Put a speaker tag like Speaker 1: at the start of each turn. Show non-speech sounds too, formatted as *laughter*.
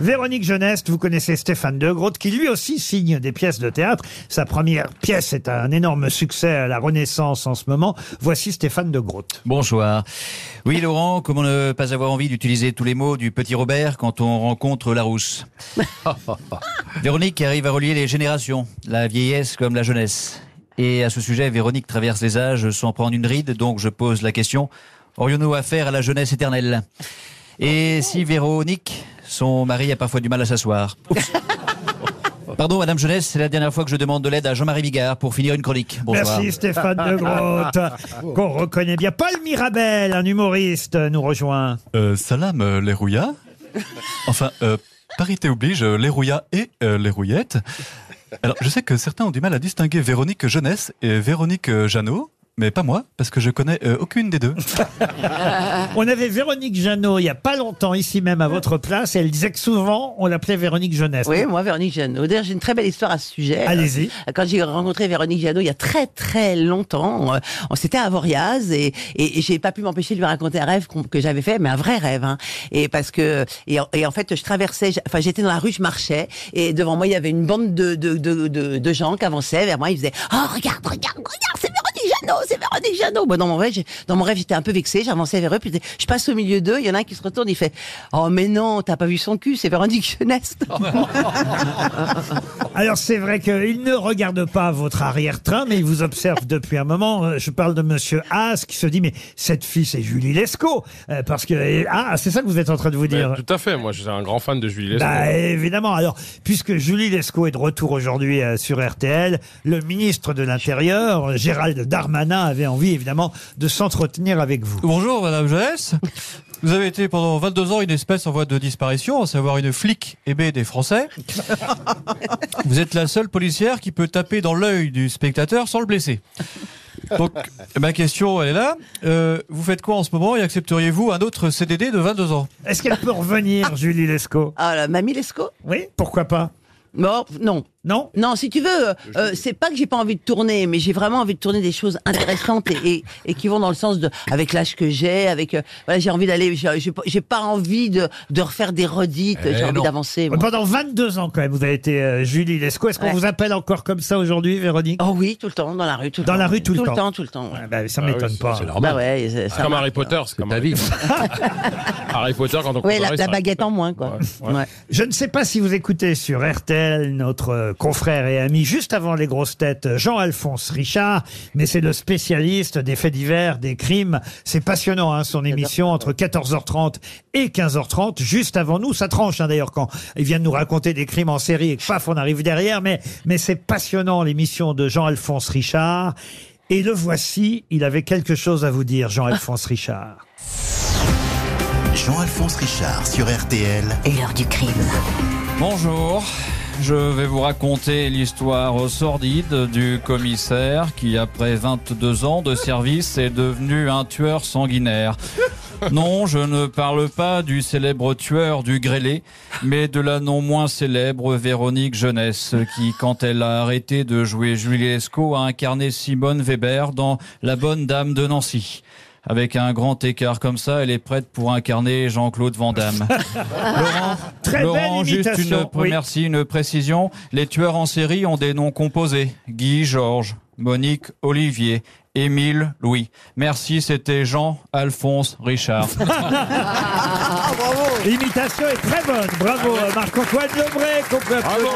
Speaker 1: Véronique Jeunesse, vous connaissez Stéphane De Groot, qui lui aussi signe des pièces de théâtre. Sa première pièce est un énorme succès à la Renaissance en ce moment. Voici Stéphane De Groot.
Speaker 2: Bonsoir. Oui, Laurent, comment ne pas avoir envie d'utiliser tous les mots du petit Robert quand on rencontre la rousse *laughs* Véronique arrive à relier les générations, la vieillesse comme la jeunesse. Et à ce sujet, Véronique traverse les âges sans prendre une ride, donc je pose la question, aurions-nous affaire à la jeunesse éternelle? Et si Véronique, son mari a parfois du mal à s'asseoir. Pardon, Madame Jeunesse, c'est la dernière fois que je demande de l'aide à Jean-Marie Bigard pour finir une chronique. Bonsoir.
Speaker 1: Merci Stéphane De Groot, qu'on reconnaît bien. Paul Mirabel, un humoriste, nous rejoint.
Speaker 3: Euh, salam, euh, les rouillas. Enfin, euh, parité oblige, euh, les rouillas et euh, les rouillettes. Alors, je sais que certains ont du mal à distinguer Véronique Jeunesse et Véronique Jeannot, mais pas moi, parce que je connais euh, aucune des deux. *laughs*
Speaker 1: On avait Véronique Jeannot il y a pas longtemps ici même à votre place et elle disait que souvent on l'appelait Véronique Jeunesse.
Speaker 4: Oui, moi, Véronique Jeannot. D'ailleurs, j'ai une très belle histoire à ce sujet.
Speaker 1: Allez-y.
Speaker 4: Euh, Quand j'ai rencontré Véronique Jeannot il y a très très longtemps, euh, on s'était à Voriaz et, et, et j'ai pas pu m'empêcher de lui raconter un rêve que j'avais fait, mais un vrai rêve. Hein. Et parce que et, en- et en fait, je traversais, enfin j'étais dans la rue, je marchais et devant moi il y avait une bande de de, de, de, de gens qui avançaient vers moi. Ils faisaient Oh regarde, regarde, regarde, Jeannot, c'est Véronique Jeannot. Bon, dans mon rêve, dans mon rêve, j'étais un peu vexée. J'avançais vers eux, puis je passe au milieu d'eux. Il y en a un qui se retourne, il fait Oh mais non, t'as pas vu son cul, c'est Véronique Jeunesse. *laughs*
Speaker 1: Alors c'est vrai qu'il ne regarde pas votre arrière-train, mais il vous observe depuis un moment. Euh, Je parle de Monsieur Haas qui se dit mais cette fille c'est Julie Lescaut Euh, parce que ah c'est ça que vous êtes en train de vous dire.
Speaker 5: Ben, tout à fait, moi je suis un grand fan de Julie Lescaut.
Speaker 1: Bah, évidemment. Alors, puisque Julie Lescaut est de retour aujourd'hui euh, sur RTL, le ministre de l'Intérieur, Gérald Darmanin, avait envie évidemment de s'entretenir avec vous.
Speaker 3: Bonjour, Madame Jeunesse. Vous avez été pendant 22 ans une espèce en voie de disparition, à savoir une flic aimée des Français. *laughs* Vous êtes la seule policière qui peut taper dans l'œil du spectateur sans le blesser. Donc, ma question, elle est là. Euh, vous faites quoi en ce moment et accepteriez-vous un autre CDD de 22 ans?
Speaker 1: Est-ce qu'elle peut revenir, Julie Lescaut?
Speaker 4: Ah, la mamie Lescaut?
Speaker 1: Oui, pourquoi pas?
Speaker 4: Bon, non.
Speaker 1: Non
Speaker 4: Non, si tu veux, euh, c'est pas que j'ai pas envie de tourner, mais j'ai vraiment envie de tourner des choses intéressantes et, et, et qui vont dans le sens de, avec l'âge que j'ai, avec, euh, voilà, j'ai envie d'aller, j'ai j'ai pas- envie de, de refaire des redites,
Speaker 3: Eh
Speaker 4: j'ai envie
Speaker 3: non.
Speaker 4: d'avancer. moi.
Speaker 1: Pendant 22 ans quand même, vous avez été euh, Julie Lescaut. Est-ce qu'on
Speaker 4: Ouais.
Speaker 1: vous appelle encore comme ça aujourd'hui, Véronique?
Speaker 4: Oh oui, tout le temps, dans la rue, tout le
Speaker 1: Dans
Speaker 4: temps.
Speaker 1: la rue, tout le temps.
Speaker 4: Tout le temps, tout le temps. ouais.
Speaker 1: Ah bah, Ça
Speaker 5: Ah oui,
Speaker 1: m'étonne pas.
Speaker 5: c'est
Speaker 4: Bah ouais, c'est- ça
Speaker 5: Comme
Speaker 4: marche.
Speaker 5: Harry Potter, c'est comme
Speaker 6: ta vie. *laughs*
Speaker 5: Harry Potter quand on
Speaker 4: Ouais, la,
Speaker 5: comparait,
Speaker 4: la
Speaker 5: ça-
Speaker 4: baguette en moins, quoi.
Speaker 5: Ouais.
Speaker 1: Je ne sais pas si vous écoutez sur RTL notre euh, confrère et ami juste avant les grosses têtes Jean-Alphonse Richard, mais c'est le spécialiste des faits divers, des crimes. C'est passionnant hein, son émission entre 14h30 et 15h30. Juste avant nous, ça tranche hein, d'ailleurs quand il vient de nous raconter des crimes en série et que paf on arrive derrière. Mais mais c'est passionnant l'émission de Jean-Alphonse Richard. Et le voici, il avait quelque chose à vous dire, Jean-Alphonse Richard.
Speaker 7: Jean-Alphonse Richard sur RTL.
Speaker 8: Et l'heure du crime.
Speaker 2: Bonjour. Je vais vous raconter l'histoire sordide du commissaire qui, après 22 ans de service, est devenu un tueur sanguinaire. Non, je ne parle pas du célèbre tueur du grêlé, mais de la non moins célèbre Véronique Jeunesse, qui, quand elle a arrêté de jouer Julie Lescaut, a incarné Simone Weber dans La Bonne Dame de Nancy. Avec un grand écart comme ça, elle est prête pour incarner Jean-Claude Van Damme. *laughs* Laurent,
Speaker 1: Très
Speaker 2: Laurent,
Speaker 1: belle
Speaker 2: juste une,
Speaker 1: oui.
Speaker 2: merci, une précision. Les tueurs en série ont des noms composés. Guy, Georges, Monique, Olivier, Émile, Louis. Merci, c'était Jean-Alphonse Richard. *laughs*
Speaker 1: L'imitation est très bonne. Bravo, Marc-Antoine peut applaudir.
Speaker 5: Bravo